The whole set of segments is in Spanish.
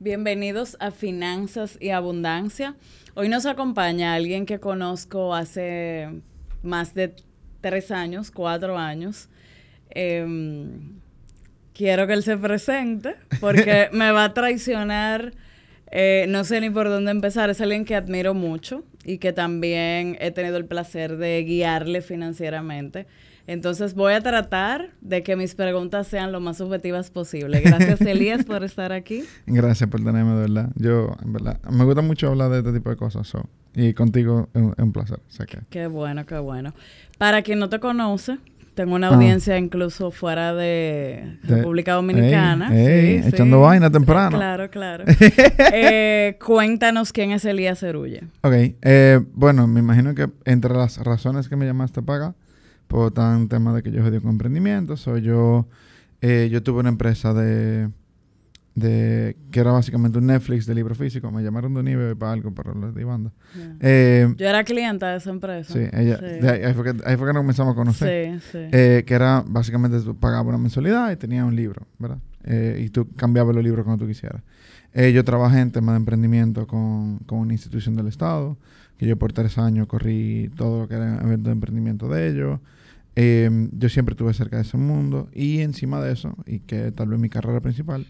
Bienvenidos a Finanzas y Abundancia. Hoy nos acompaña alguien que conozco hace más de tres años, cuatro años. Em, quiero que él se presente porque me va a traicionar. Eh, no sé ni por dónde empezar. Es alguien que admiro mucho y que también he tenido el placer de guiarle financieramente. Entonces voy a tratar de que mis preguntas sean lo más objetivas posible. Gracias, Elías, por estar aquí. Gracias por tenerme, de verdad. Yo, en verdad, me gusta mucho hablar de este tipo de cosas. y contigo es un, placer. Qué bueno, qué bueno. Para quien no te conoce, tengo una audiencia incluso fuera de, República Dominicana. echando vaina temprano. Claro, claro. Eh, cuéntanos quién es Elías Cerulle. Ok. Eh, bueno, me imagino que entre las razones que me llamaste para acá por tan tema de que yo he con emprendimiento. Soy yo, eh, yo tuve una empresa de, de, que era básicamente un Netflix de libro físico. Me llamaron de para algo, para los de banda. Eh, yo era clienta de esa empresa. Sí, ella, ahí, fue que, ahí, fue que, nos comenzamos a conocer. Sí, sí. Eh, que era básicamente tú pagabas una mensualidad y tenías un libro, ¿verdad? y tú cambiabas los libros cuando tú quisieras. yo trabajé en temas de emprendimiento con, con una institución del Estado, que yo por tres años corrí todo lo que era eventos de emprendimiento de ellos. Em, yo siempre estuve cerca de ese mundo y encima de eso, y que tal vez mi carrera principal,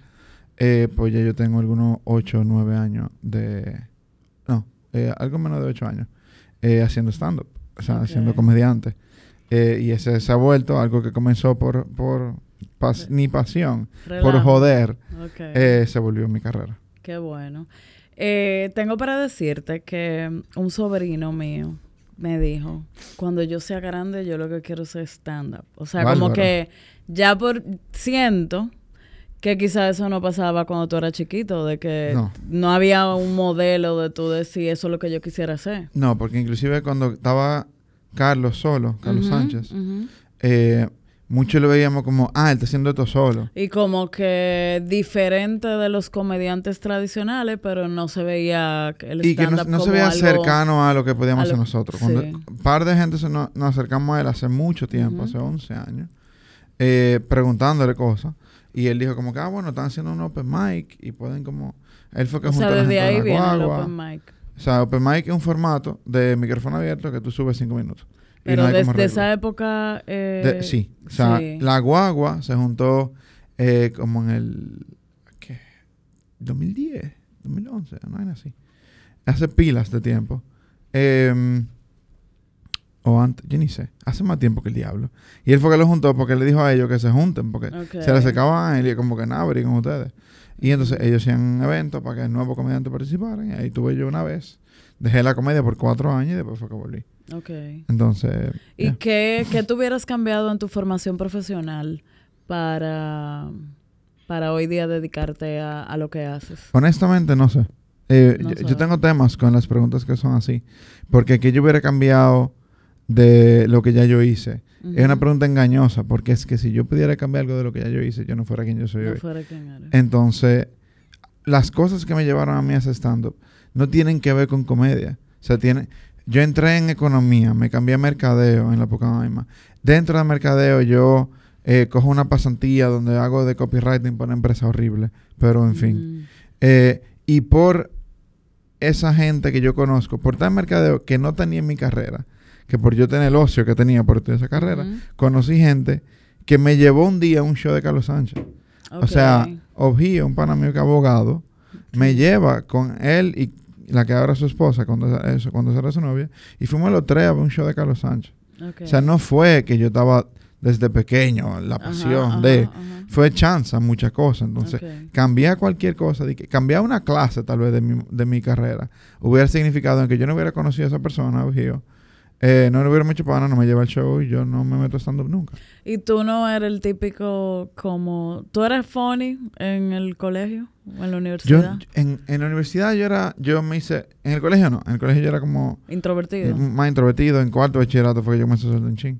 eh, pues ya yo tengo algunos 8 o 9 años de... No, eh, algo menos de 8 años eh, haciendo stand-up, o sea, siendo comediante. y ese se ha vuelto algo que comenzó por, por ni pasión, por joder, se volvió mi carrera. Qué bueno. tengo para decirte que un sobrino mío, me dijo, cuando yo sea grande, yo lo que quiero es stand-up. O sea, como que ya por siento que quizás eso no pasaba cuando tú eras chiquito, de que no, había un modelo de tú decir eso es lo que yo quisiera hacer. No, porque inclusive cuando estaba Carlos solo, Carlos Sánchez, eh, mucho lo veíamos como, ah, él está haciendo esto solo. Y como que diferente de los comediantes tradicionales, pero no se veía el Y que no, se veía cercano a lo que podíamos hacer nosotros. Cuando un par de gente se nos, acercamos a él hace mucho tiempo, hace 11 años, eh, preguntándole cosas. Y él dijo como que, ah, bueno, están haciendo un open mic y pueden como... Él fue que o sea, desde ahí viene el open mic. O sea, open mic es un formato de micrófono abierto que tú subes cinco minutos. Pero desde esa época... Eh, sí, o sea, la guagua se juntó eh, como en el... ¿Qué? 2010, 2011, no es así. Hace pilas de tiempo. Em, o antes, yo ni sé. Hace más tiempo que el diablo. Y él fue que lo juntó porque le dijo a ellos que se junten, porque se le secaban a él y como que nada, con ustedes. Y entonces ellos hacían eventos para que el nuevo comediante participara. Y ahí tuve yo una vez. Dejé la comedia por cuatro años y después fue que volví. Ok. Entonces. ¿Y qué, qué tú hubieras cambiado en tu formación profesional para, para hoy día dedicarte a, lo que haces? Honestamente, no sé. Eh, yo, tengo temas con las preguntas que son así. Porque que yo hubiera cambiado de lo que ya yo hice. Es una pregunta engañosa, porque es que si yo pudiera cambiar algo de lo que ya yo hice, yo no fuera quien yo soy no hoy. Fuera quien eres. Entonces, las cosas que me llevaron a mí a ese stand-up no tienen que ver con comedia. O sea, tiene, yo entré en economía, me cambié a mercadeo en la época misma. Dentro de mercadeo yo eh, cojo una pasantía donde hago de copywriting para una empresa horrible, pero en fin. Mm. Eh, y por esa gente que yo conozco, por tal mercadeo que no tenía en mi carrera, que por yo tener el ocio que tenía por toda esa carrera, conocí gente que me llevó un día a un show de Carlos Sánchez. O sea, Objío, un pana mío que abogado, me lleva con él y la que ahora es su esposa, cuando, eso, cuando era su novia, y fuimos los tres a ver un show de Carlos Sánchez. O sea, no fue que yo estaba desde pequeño, la pasión de... Fue chance muchas cosas. Entonces, cambiar cualquier cosa, de que, cambiar una clase tal vez de mi, de mi carrera, hubiera significado en que yo no hubiera conocido a esa persona, Gio, eh, no le hubiera mucho pana, no me lleva el show y yo no me meto estando nunca. ¿Y tú no eres el típico como... ¿Tú eres funny en el colegio o en la universidad? Yo, en, en la universidad yo era... Yo me hice... En el colegio no. En el colegio yo era como... Introvertido. más introvertido. En cuarto bachillerato fue que yo me solté un ching.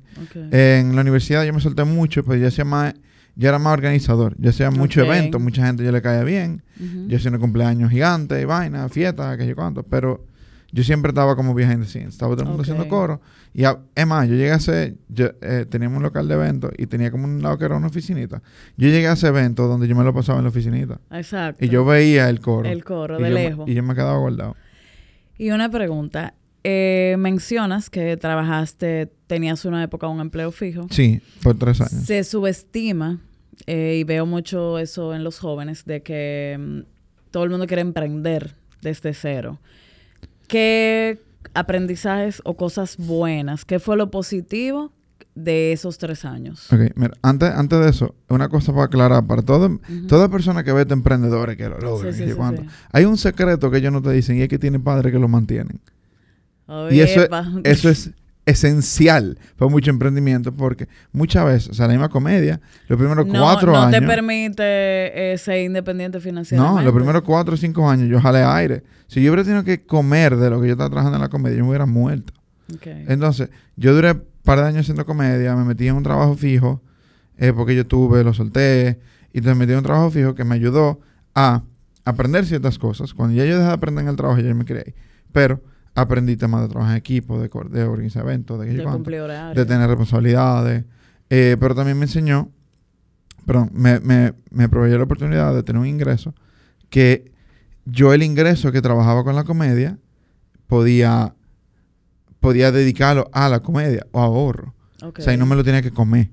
En la universidad yo me solté mucho, pero yo hacía más... Yo era más organizador. Yo hacía muchos eventos. Mucha gente yo le caía bien. Yo hacía un cumpleaños gigante y vaina, fiesta, que yo cuánto. Pero yo siempre estaba como behind the scenes. Estaba todo el mundo haciendo coro. Y a- es más, yo llegué a hacer, yo, eh, teníamos un local de eventos y tenía como un lado que era una oficinita. Yo llegué a ese evento donde yo me lo pasaba en la oficinita. Exacto. Y yo veía el coro. El coro, de me- lejos. y yo me quedaba guardado. Y una pregunta. Eh, mencionas que trabajaste, tenías una época un empleo fijo. Sí, por tres años. Se subestima, eh, y veo mucho eso en los jóvenes, de que mm, todo el mundo quiere emprender desde cero. ¿Qué aprendizajes o cosas buenas? ¿Qué fue lo positivo de esos tres años? Ok, mira, antes, antes de eso, una cosa para aclarar, para todo, Ujú. toda persona que ve este emprendedores que lo logran, Sí, sí, y sí, cuánto, sí. hay un secreto que ellos no te dicen y es que tienen padres que lo mantienen. Y eso, es- eso es esencial para mucho emprendimiento porque muchas veces, o sea, la misma comedia, los primeros no, cuatro no años... te permite eh, ser independiente financieramente. no, los primeros cuatro o cinco años yo jalé aire. Si yo hubiera tenido que comer de lo que yo estaba trabajando en la comedia, yo me hubiera muerto. Entonces, yo duré un par de años haciendo comedia, me metí en un trabajo fijo, eh, porque yo tuve, lo solté, y entonces me metí en un trabajo fijo que me ayudó a aprender ciertas cosas. Cuando ya yo dejé de aprender en el trabajo, ya yo me ir. Pero aprendí temas de trabajar en equipo, de, de organizar eventos, de de cuánto, de tener responsabilidades. eh, pero también me enseñó, perdón, me, me, me proveyó la oportunidad de tener un ingreso que yo el ingreso que trabajaba con la comedia podía, podía dedicarlo a la comedia o ahorro. Ok. O sea, y no me lo tenía que comer.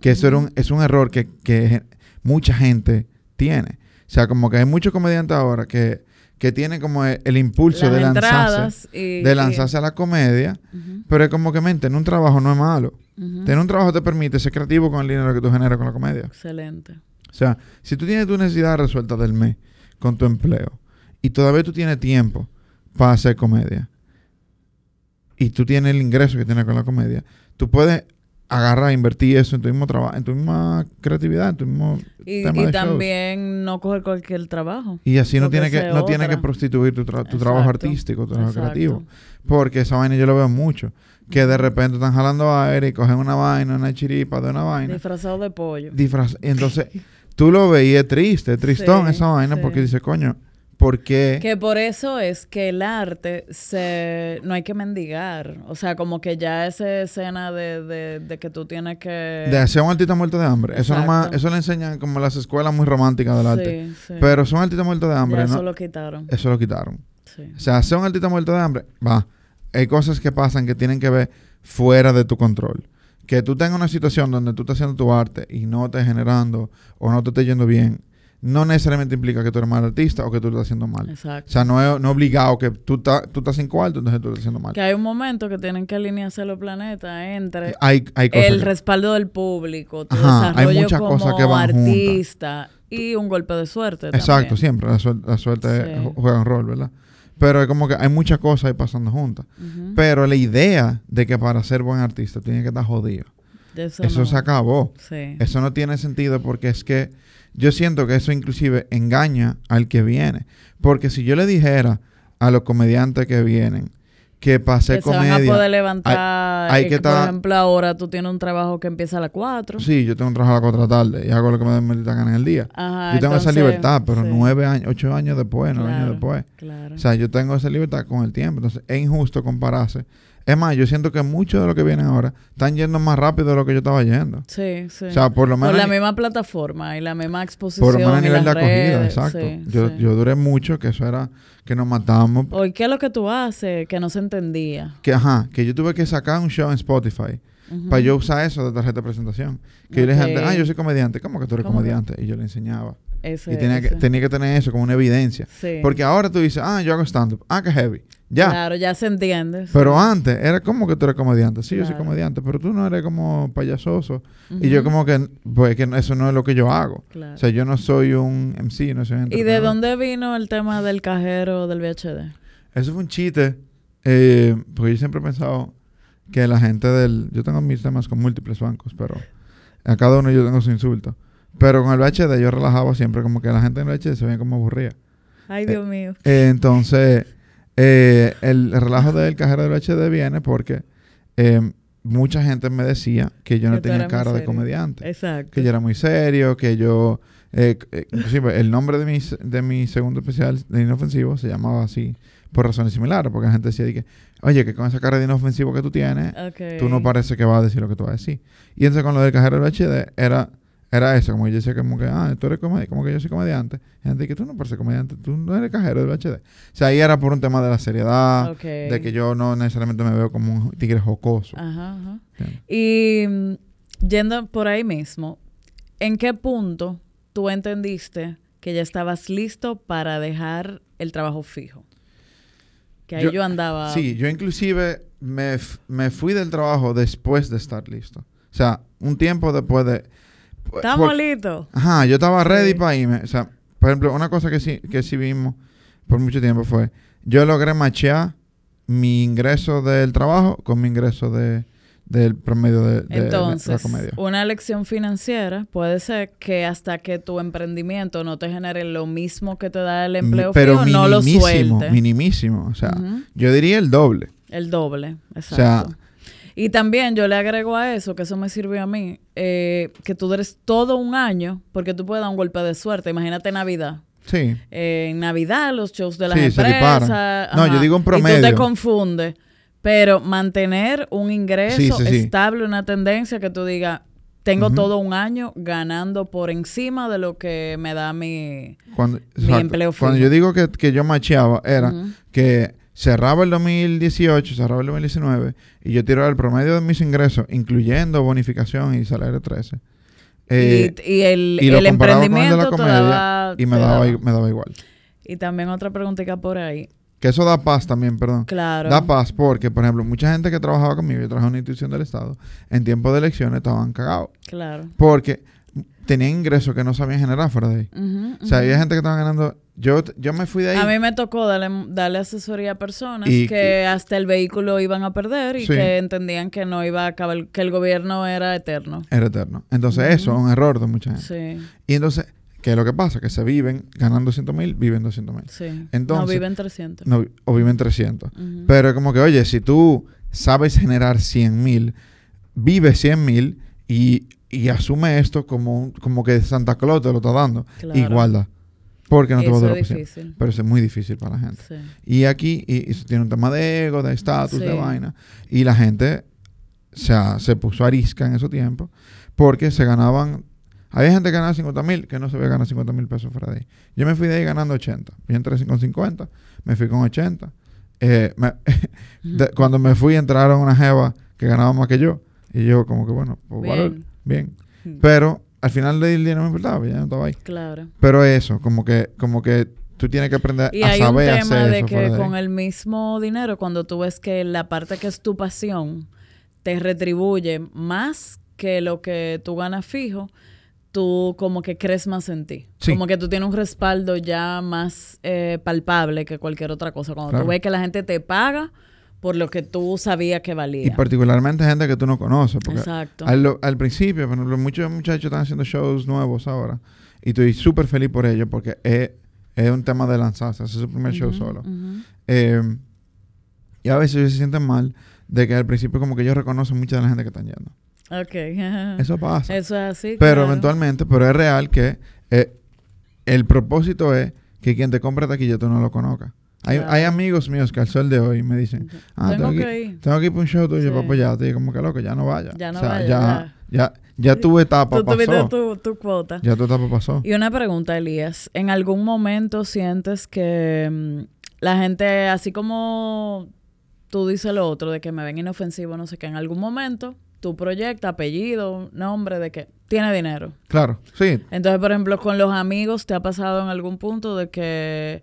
Que eso era un, es un error que, que mucha gente tiene. O sea, como que hay muchos comediantes ahora que, que tienen como el, el impulso Las de lanzarse, y- de y- lanzarse a la comedia, pero es como que mente, en un trabajo no es malo. Tener un trabajo te permite ser creativo con el dinero que tú generas con la comedia. Excelente. O sea, si tú tienes tu necesidad resuelta del mes con tu empleo y todavía tú tienes tiempo para hacer comedia y tú tienes el ingreso que tienes con la comedia, tú puedes agarrar, invertir eso en tu mismo trabajo, en tu misma creatividad, en tu mismo Y, tema y de shows. también no coger cualquier trabajo. Y así no tiene que no tiene que prostituir tu, tra- tu trabajo artístico, tu trabajo Exacto. creativo. Porque esa vaina yo lo veo mucho. Que de repente están jalando aire y cogen una vaina, una chiripa de una vaina. Disfrazado de pollo. disfraz- y entonces tú lo es triste, tristón Sí, esa vaina sí. porque dice, coño, ¿por qué? Que por eso es que el arte se no hay que mendigar. O sea, como que ya esa escena de, de, de que tú tienes que... De hacer un artista muerto de hambre. Eso nomás, Exacto. eso le enseñan como las escuelas muy románticas del arte. Sí. Pero son artistas muertos de hambre, ya ¿no? eso lo quitaron. Eso lo quitaron. Sí. O sea, hacer un artista muerto de hambre, va. Hay cosas que pasan que tienen que ver fuera de tu control. Que tú tengas una situación donde tú estás haciendo tu arte y no estés generando o no te esté yendo bien, no necesariamente implica que tú eres mal artista o que tú lo estás haciendo mal. O Exacto. sea, no es no obligado que tú, ta- tú estás sin cuarto, entonces tú lo estás haciendo mal. Que hay un momento que tienen que alinearse los planetas entre Hay, hay el que- respaldo del público, tu Ajá, hay desarrollo muchas como cosas que van juntas. artista y un golpe de suerte. Exacto, también. siempre. La, suerte Sí. juega un rol, ¿verdad? Pero es como que hay muchas cosas ahí pasando juntas. Pero la idea de que para ser buen artista tiene que estar jodido. Eso, Eso no. se acabó. Sí. Eso no tiene sentido porque es que yo siento que eso inclusive engaña al que viene. Porque si yo le dijera a los comediantes que vienen que se van a comedia... poder levantar. hay que que, por ejemplo, ahora tú tienes un trabajo que empieza a las 4. Sí, yo tengo un trabajo a las 4 de la tarde y hago lo que me gana en el día. Ajá, yo tengo esa libertad, pero sí, nueve años, ocho años después, nueve Claro. años después. Claro. O sea, yo tengo esa libertad con el tiempo. Entonces, es injusto compararse. Es más, yo siento que muchos de los que vienen ahora están yendo más rápido de lo que yo estaba yendo. sí, sí. O sea, por lo por menos... la ni- misma plataforma y la misma exposición. por lo menos a nivel de acogida, redes, exacto. sí, yo, sí. yo duré mucho, que eso era que nos matábamos. Oye, ¿qué es lo que tú haces? Que no se entendía. Que, ajá, que yo tuve que sacar un show en Spotify para yo usar eso de tarjeta de presentación. Que yo le dije, la ah, yo soy comediante. ¿Cómo que tú eres comediante? Y yo le enseñaba. Ese- y tenía que, tenía que tener eso como una evidencia. Sí. Porque ahora tú dices, ah, yo hago stand-up. Ah, que heavy. Ya. Claro, ya se entiende. sí. Pero antes era como que tú eres comediante. Sí, yo soy comediante, pero tú no eres como payasoso. Y yo como que, pues que eso no es lo que yo hago. Claro. O sea, yo no soy un MC, no soy un ¿Y de dónde vino el tema del cajero del VHD? Eso fue un chiste, eh, porque yo siempre he pensado que la gente del... Yo tengo mis temas con múltiples bancos, pero a cada uno yo tengo su insulto. Pero con el VHD yo relajaba siempre, como que la gente en el VHD se veía como aburrida. Ay, Dios mío. Eh, entonces, eh, el, el relajo del cajero del VHD viene porque eh, mucha gente me decía que yo no Que tenía cara de comediante. Exacto. Que yo era muy serio, que yo Eh, eh, inclusive, el nombre de mi, de mi segundo especial de inofensivo se llamaba así por razones similares, porque la gente decía que, oye, que con esa cara de inofensivo que tú tienes, tú no parece que vas a decir lo que tú vas a decir. Y entonces con lo del cajero del HD era, era eso, como yo decía como que, ah, tú eres comediante, como que yo soy comediante. Y gente que tú no pareces comediante, tú no eres cajero del HD. O sea, ahí era por un tema de la seriedad, de que yo no necesariamente me veo como un tigre jocoso. Ajá, ajá. Y mm, yendo por ahí mismo, ¿en qué punto tú entendiste que ya estabas listo para dejar el trabajo fijo? Que ahí yo, andaba... Sí, yo inclusive me, me, fui del trabajo después de estar listo. O sea, un tiempo después de... Estamos listos. Ajá, yo estaba ready para irme. O sea, por ejemplo, una cosa que sí, que sí vimos por mucho tiempo fue... Yo logré machear mi ingreso del trabajo con mi ingreso de, del promedio de, Entonces, la comedia. Una lección financiera puede ser que hasta que tu emprendimiento no te genere lo mismo que te da el empleo Pero no lo suelte. minimísimo. O sea, yo diría el doble. El doble, exacto. Y también yo le agrego a eso, que eso me sirvió a mí, eh, que tú eres todo un año, porque tú puedes dar un golpe de suerte. Imagínate Navidad. Sí. Eh, en Navidad, los shows de las empresas. No, yo digo un promedio. Y tú te confundes. Pero mantener un ingreso estable, una tendencia que tú digas, tengo todo un año ganando por encima de lo que me da mi, cuando, mi empleo Cuando yo digo que, yo macheaba, era que cerraba el 2018, cerraba el 2019, y yo tiraba el promedio de mis ingresos, incluyendo bonificación y salario 13. Eh, y, el, el emprendimiento de la comedia, y me daba, me daba igual. Y también otra preguntita por ahí. Que eso da paz también, perdón. Claro. Da paz porque, por ejemplo, mucha gente que trabajaba conmigo, yo trabajaba en una institución del Estado, en tiempo de elecciones estaban cagados. Claro. Porque tenían ingresos que no sabían generar fuera de ahí. o sea, había gente que estaba ganando. Yo, yo me fui de ahí. A mí me tocó darle, darle asesoría a personas que hasta el vehículo iban a perder y que entendían que no iba a acabar, que el gobierno era eterno. Era eterno. Entonces, eso es un error de mucha gente. Sí. Y entonces, ¿Qué es lo que pasa? Que se viven ganando 200 mil, viven 200 mil. Sí. Entonces, no viven 300. No, o viven 300. Pero como que, oye, si tú sabes generar 100 mil, vive 100 mil y, y, asume esto como, como que Santa Claus te lo está dando. Igualdad. Porque no te va a durar difícil. Pero eso es muy difícil para la gente. Sí. Y aquí y, eso tiene un tema de ego, de estatus, de vaina. Y la gente o sea, se puso arisca en ese tiempo porque se ganaban había gente que ganaba 50 mil que no se veía ganar 50 mil pesos fuera de ahí. Yo me fui de ahí ganando 80. Yo entré con 50, me fui con 80. Eh, cuando me fui entraron una jeva que ganaba más que yo. Y yo como que bueno, pues bien. bien. Pero al final del día no me importaba, ya no estaba ahí. Claro. Pero eso, como que, como que tú tienes que aprender a saber hacer eso. Y hay un tema de que con el mismo dinero, cuando tú ves que la parte que es tu pasión te retribuye más que lo que tú ganas fijo, tú como que crees más en ti. Como que tú tienes un respaldo ya más eh, palpable que cualquier otra cosa. Cuando tú ves que la gente te paga por lo que tú sabías que valía. Y particularmente gente que tú no conoces. Porque Exacto. Al, principio, muchos muchachos están haciendo shows nuevos ahora. Y estoy súper feliz por ello porque es, un tema de lanzarse. Es su primer show solo. Em, y a veces se sienten mal de que al principio como que ellos reconocen mucha de la gente que están yendo. Ok. Eso pasa. Eso es así. Pero eventualmente, pero es real que eh, el propósito es que quien te compre taquilla tú no lo conozcas. Hay, hay, amigos míos que al sol de hoy me dicen, ah, tengo, que ir. Tengo que ir para un show tuyo para apoyarte. Y como que loco, ya no vaya. Ya no o sea, vaya. Ya, ya, ya, tu etapa tú pasó. Tu, tu cuota. Ya tu etapa pasó. Y una pregunta, Elías. ¿En algún momento sientes que mm, la gente, así como tú dices lo otro, de que me ven inofensivo, no sé qué, en algún momento tu proyecto, apellido, nombre de que tiene dinero. Claro, sí. Entonces, por ejemplo, con los amigos, ¿te ha pasado en algún punto de que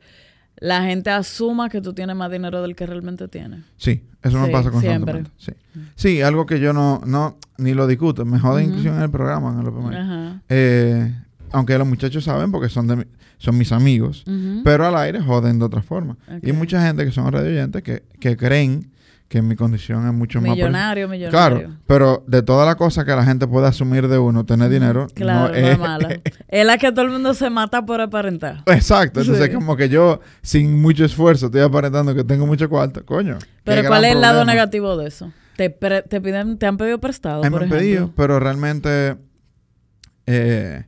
la gente asuma que tú tienes más dinero del que realmente tienes? Sí, eso me pasa constantemente. Sí. sí, algo que yo no, no ni lo discuto. Me jode inclusión en el programa, en el eh, aunque los muchachos saben porque son de son mis amigos, pero al aire joden de otra forma. Y mucha gente que son radio oyentes que, que creen que mi condición es mucho más... Millonario, millonario. Claro, pero de todas las cosas que la gente puede asumir de uno, tener dinero... Claro, no, es, mala. es la que todo el mundo se mata por aparentar. Exacto. Entonces, como que yo, sin mucho esfuerzo, estoy aparentando que tengo mucho cuarto. Coño. Pero ¿cuál es el lado negativo de eso? ¿Te, te, piden, te han pedido prestado, por me han pedido, pero realmente... Eh,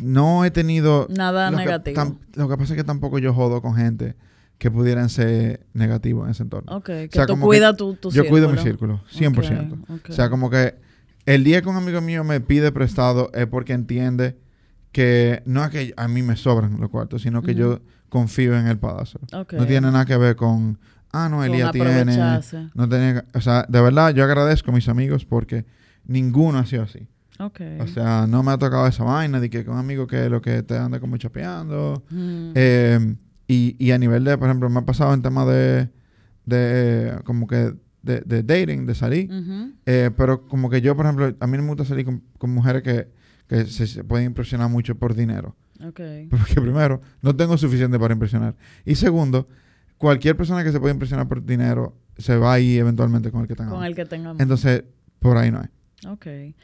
no he tenido... Nada lo negativo. lo que pasa es que tampoco yo jodo con gente que pudieran ser negativos en ese entorno. Ok, que sea, tú cuidas tu, tu yo cuido mi círculo. círculo, 100%. Ok, ok. O sea, como que el día que un amigo mío me pide prestado es porque entiende que no es que a mí me sobran los cuartos, sino que yo confío en él para dárselo. Ok. No tiene nada que ver con, ah, no, Elías tiene... No tenía, o sea, de verdad yo agradezco a mis amigos porque ninguno ha sido así. Ok. O sea, no me ha tocado esa vaina de que con un amigo que lo que te anda como chapeando. Mm. Eh, y, y a nivel de, por ejemplo, me ha pasado en tema de, de como que de, de dating, de salir. Eh, pero como que yo, por ejemplo, a mí no me gusta salir con, con mujeres que, que se, se pueden impresionar mucho por dinero. Ok. Porque primero, no tengo suficiente para impresionar. Y segundo, cualquier persona que se pueda impresionar por dinero se va ahí eventualmente con el que tenga. Con el que tengamos. Entonces, por ahí no hay. Ok.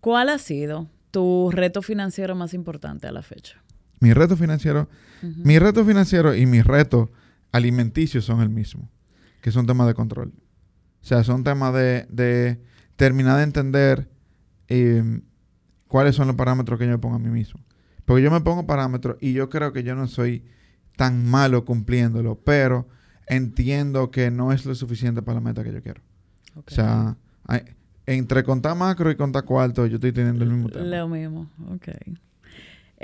¿Cuál ha sido tu reto financiero más importante a la fecha? Mi reto financiero, Ujú. mi reto financiero y mi reto alimenticio son el mismo, que son temas de control. O sea, son temas de, de terminar de entender eh, cuáles son los parámetros que yo me pongo a mí mismo. Porque yo me pongo parámetros y yo creo que yo no soy tan malo cumpliéndolo, pero entiendo que no es lo suficiente para la meta que yo quiero. O sea, hay- entre contar macro y contar cuarto, yo estoy teniendo el mismo tema. Lo mismo, ok.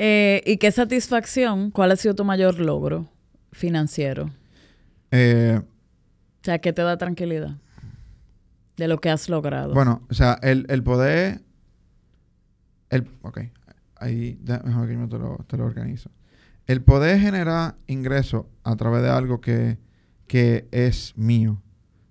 Eh, ¿Y qué satisfacción? ¿Cuál ha sido tu mayor logro financiero? Eh, O sea, ¿qué te da tranquilidad de lo que has logrado? Bueno, o sea, el, el poder. El, ok, ahí déjame que yo te lo, te lo organizo. El poder generar ingresos a través de algo que, que es mío,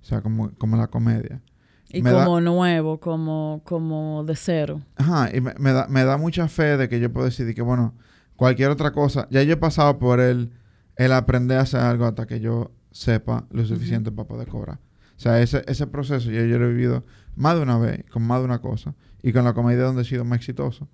o sea, como, como la comedia. Y me da- como nuevo, como, como de cero. Ajá, y me, me da, me da mucha fe de que yo puedo decidir que, bueno, cualquier otra cosa. Ya yo he pasado por el, el aprender a hacer algo hasta que yo sepa lo suficiente para poder cobrar. O sea, ese, ese proceso ya yo lo he vivido más de una vez, con más de una cosa, y con la comedia donde he sido más exitoso.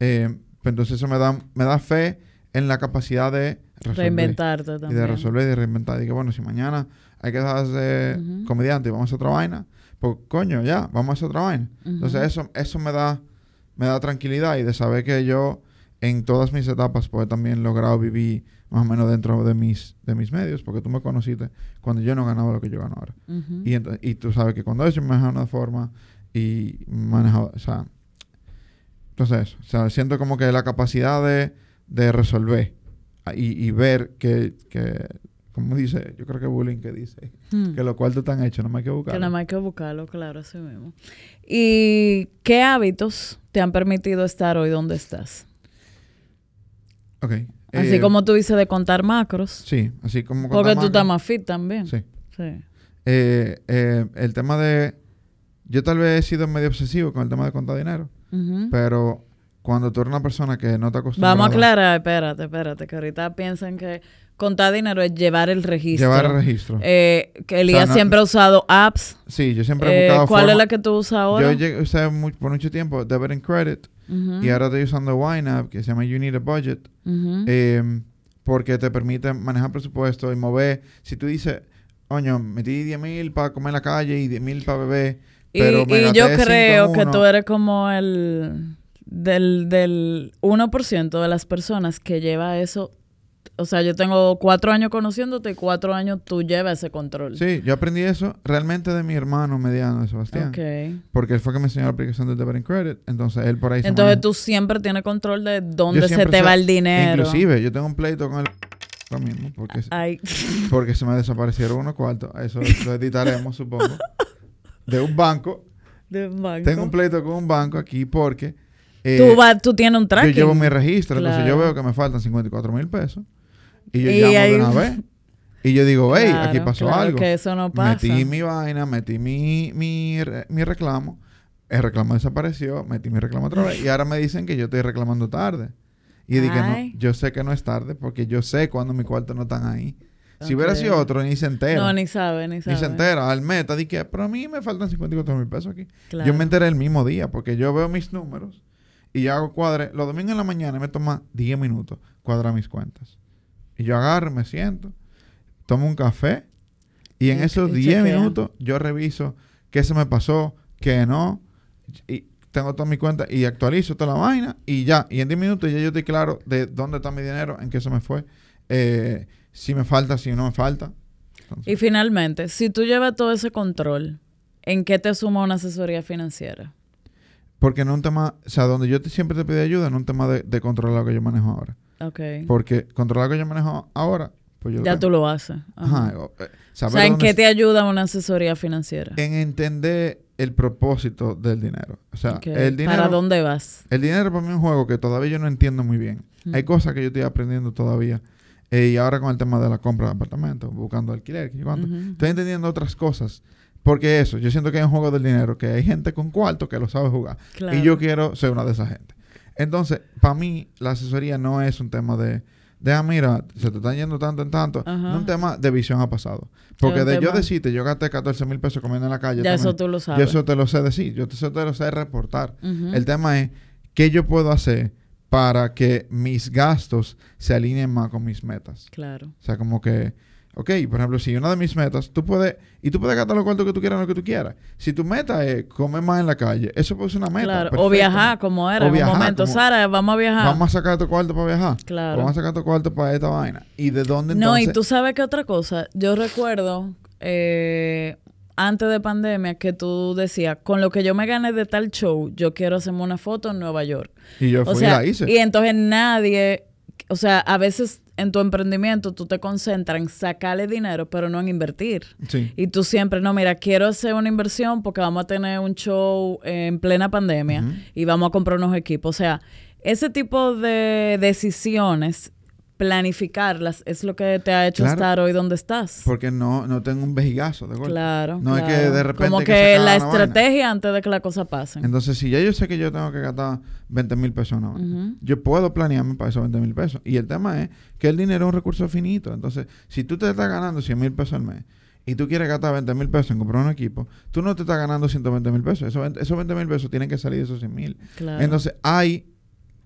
Eh, pues entonces eso me da, me da fe en la capacidad de resolver. Reinventarte Y también. de resolver y de reinventar. Y que bueno, si mañana hay que de ser Ujú. comediante y vamos a hacer otra vaina, pues coño, ya, vamos a otra vaina. Entonces eso, eso me da, me da tranquilidad y de saber que yo en todas mis etapas pues he también logrado vivir más o menos dentro de mis, de mis medios, porque tú me conociste cuando yo no ganaba lo que yo gano ahora. Y, tú sabes que cuando eso me maneja de una forma y manejado, o sea, entonces eso, o sea, siento como que la capacidad de, de resolver y, y ver que, que, como dice, yo creo que bullying que dice, Hmm. que los cuartos están hechos, no me hay que Que buscar. nada más hay que buscarlo, claro, así mismo. ¿Y qué hábitos te han permitido estar hoy donde estás? Ok. Así eh, como tú dices de contar macros. Sí, así como... Porque contar tú estás más fit también. Sí. Sí. Eh, eh, el tema de... Yo tal vez he sido medio obsesivo con el tema de contar dinero, pero cuando tú eres una persona que no te acostumbra Vamos a aclarar, espérate, espérate, que ahorita piensan que contar dinero es llevar el registro. Llevar el registro. Eh, que Elías no- siempre ha usado apps. sí, yo siempre he Eh, buscado ¿Cuál es la que tú usas ahora? Yo llegué, usé mu- por mucho tiempo Debit and Credit y ahora estoy usando YNAB que se llama You Need a Budget eh, porque te permite manejar presupuesto y mover. Si tú dices, oño, metí 10 mil para comer en la calle y 10 mil para beber, Y, me yo creo que tú eres como el del, del 1% de las personas que lleva eso. O sea, yo tengo cuatro años conociéndote y cuatro años tú llevas ese control. Sí, yo aprendí eso realmente de mi hermano mediano, de Sebastián. Porque él fue que me enseñó la aplicación de Debit and Credit. Entonces él por ahí se Entonces maneja. tú siempre tienes control de dónde se te va el dinero. Inclusive, yo tengo un pleito con él ahora mismo. Porque, Ay. porque se me desaparecieron unos cuartos. Eso lo editaremos, supongo. De un banco. de banco. Tengo un pleito con un banco aquí porque... eh, tú, vas- tú tienes un yo tracking. llevo mi registro. Entonces yo veo que me faltan 54 mil pesos. Y yo Y llamo ahí- de una vez. Y yo digo, hey, aquí pasó claro, algo. que eso no pasa. Metí mi vaina, metí mi, mi, mi reclamo. El reclamo desapareció, metí mi reclamo otra vez. Y ahora me dicen que yo estoy reclamando tarde. Y dije, no, yo sé que no es tarde porque yo sé cuando mis cuartos no están ahí. Si hubiera sido otro, ni se entera. No, ni sabe, ni sabe. ni se entera. Al meta, dije, pero a mí me faltan 54 mil pesos aquí. Claro. Yo me enteré el mismo día porque yo veo mis números y yo hago cuadre. Los domingos en la mañana me toma 10 minutos cuadrar mis cuentas. Y yo agarro, me siento, tomo un café y en Y- esos y 10 chequea. minutos yo reviso qué se me pasó, qué no. Y tengo toda mi cuenta y actualizo toda la vaina y ya. Y en 10 minutos ya yo estoy claro de dónde está mi dinero, en qué se me fue, eh, si me falta, si no me falta. y finalmente, si tú llevas todo ese control, ¿en qué te suma una asesoría financiera? Porque no es un tema, o sea, donde yo siempre te pido ayuda, no es un tema de, controlar lo que yo manejo ahora. Ok. Porque controlar lo que yo manejo ahora, pues yo Ya tú lo haces. Ajá. Eh, o sea, ¿en qué te ayuda una asesoría financiera? En entender el propósito del dinero. O sea, el dinero... ¿Para dónde vas? El dinero para mí es un juego que todavía yo no entiendo muy bien. Hay cosas que yo estoy aprendiendo todavía. Eh, y ahora con el tema de la compra de apartamentos, buscando alquiler, estoy entendiendo otras cosas porque eso, yo siento que hay un juego del dinero, que hay gente con cuarto que lo sabe jugar. Y yo quiero ser una de esas gente. Entonces, para mí, la asesoría no es un tema de, de ah, mira, se te están yendo tanto en tanto. No es un tema de visión a pasado. Porque de yo decirte, yo gasté 14 mil pesos comiendo en la calle. Ya eso tú lo sabes. Yo eso te lo sé decir, yo eso te lo sé reportar. El tema es, ¿qué yo puedo hacer para que mis gastos se alineen más con mis metas? Claro. O sea, como que Ok, por ejemplo, si una de mis metas, tú puedes, y tú puedes gastar los cuartos que tú quieras, lo que tú quieras. Si tu meta es comer más en la calle, eso puede ser una meta. Claro, o viajar, como era en un momento. Sara, vamos a viajar. Vamos a sacar tu cuarto para viajar. Claro. Vamos a sacar tu cuarto para esta vaina. ¿Y de dónde entonces? No, y tú sabes que otra cosa, yo recuerdo, eh, antes de pandemia, que tú decías, con lo que yo me gané de tal show, yo quiero hacerme una foto en Nueva York. Y yo fui y la hice. Y entonces nadie, o sea, a veces en tu emprendimiento tú te concentras en sacarle dinero, pero no en invertir. Y tú siempre, no, mira, quiero hacer una inversión porque vamos a tener un show en plena pandemia y vamos a comprar unos equipos. O sea, ese tipo de decisiones planificarlas es lo que te ha hecho estar hoy donde estás. Porque no, no tengo un vejigazo de golpe. Claro. No es que de repente. Como que, la estrategia antes de que la cosa pase. Entonces, si ya yo sé que yo tengo que gastar 20 mil pesos una yo puedo planearme para esos 20 mil pesos. Y el tema es que el dinero es un recurso finito. Entonces, si tú te estás ganando 100 mil pesos al mes y tú quieres gastar 20 mil pesos en comprar un equipo, tú no te estás ganando 120 mil pesos. Esos 20 mil pesos tienen que salir de esos 100 mil. Entonces, hay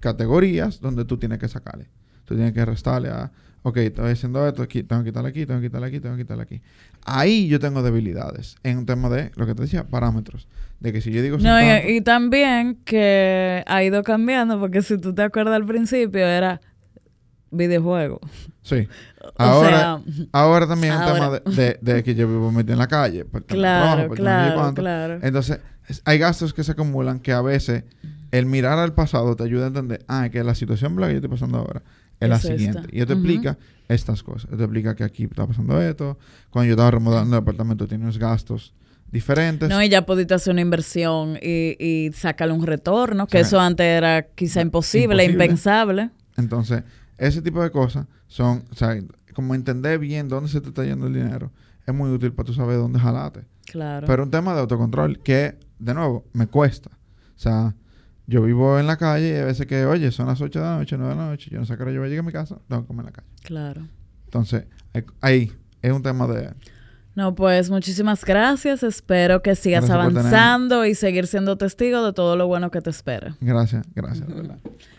categorías donde tú tienes que sacarle. Tú tienes que restarle a, ok, estoy haciendo esto, aquí, tengo que quitarle aquí, tengo que quitarle aquí, tengo que quitarle aquí. Ahí yo tengo debilidades en un tema de, lo que te decía, parámetros. De que si yo digo... No, y, también que ha ido cambiando, porque si tú te acuerdas al principio era videojuego. Sí. Ahora, ahora también es un tema de, que yo vivo metido en la calle. claro, claro, claro. Entonces, hay gastos que se acumulan que a veces el mirar al pasado te ayuda a entender, ah, que la situación que yo estoy pasando ahora es, la siguiente. Y te explica estas cosas. Te explica que aquí está pasando esto. Cuando yo estaba remodelando el apartamento tiene unos gastos diferentes. No, y ya pudiste hacer una inversión y, y sacarle un retorno, que eso antes era quizá imposible, impensable. Entonces, ese tipo de cosas son, o sea, como entender bien dónde se te está yendo el dinero, es muy útil para tú saber dónde jalate. Claro. Pero un tema de autocontrol que, de nuevo, me cuesta. O sea, yo vivo en la calle y a veces que, oye, son las 8 de la noche, 9 de la noche, yo no sé qué hora yo voy a llegar a mi casa, tengo que comer en la calle. Claro. Entonces, ahí es un tema de... No, pues muchísimas gracias. Espero que sigas avanzando y seguir siendo testigo de todo lo bueno que te espera. Gracias, gracias, de verdad.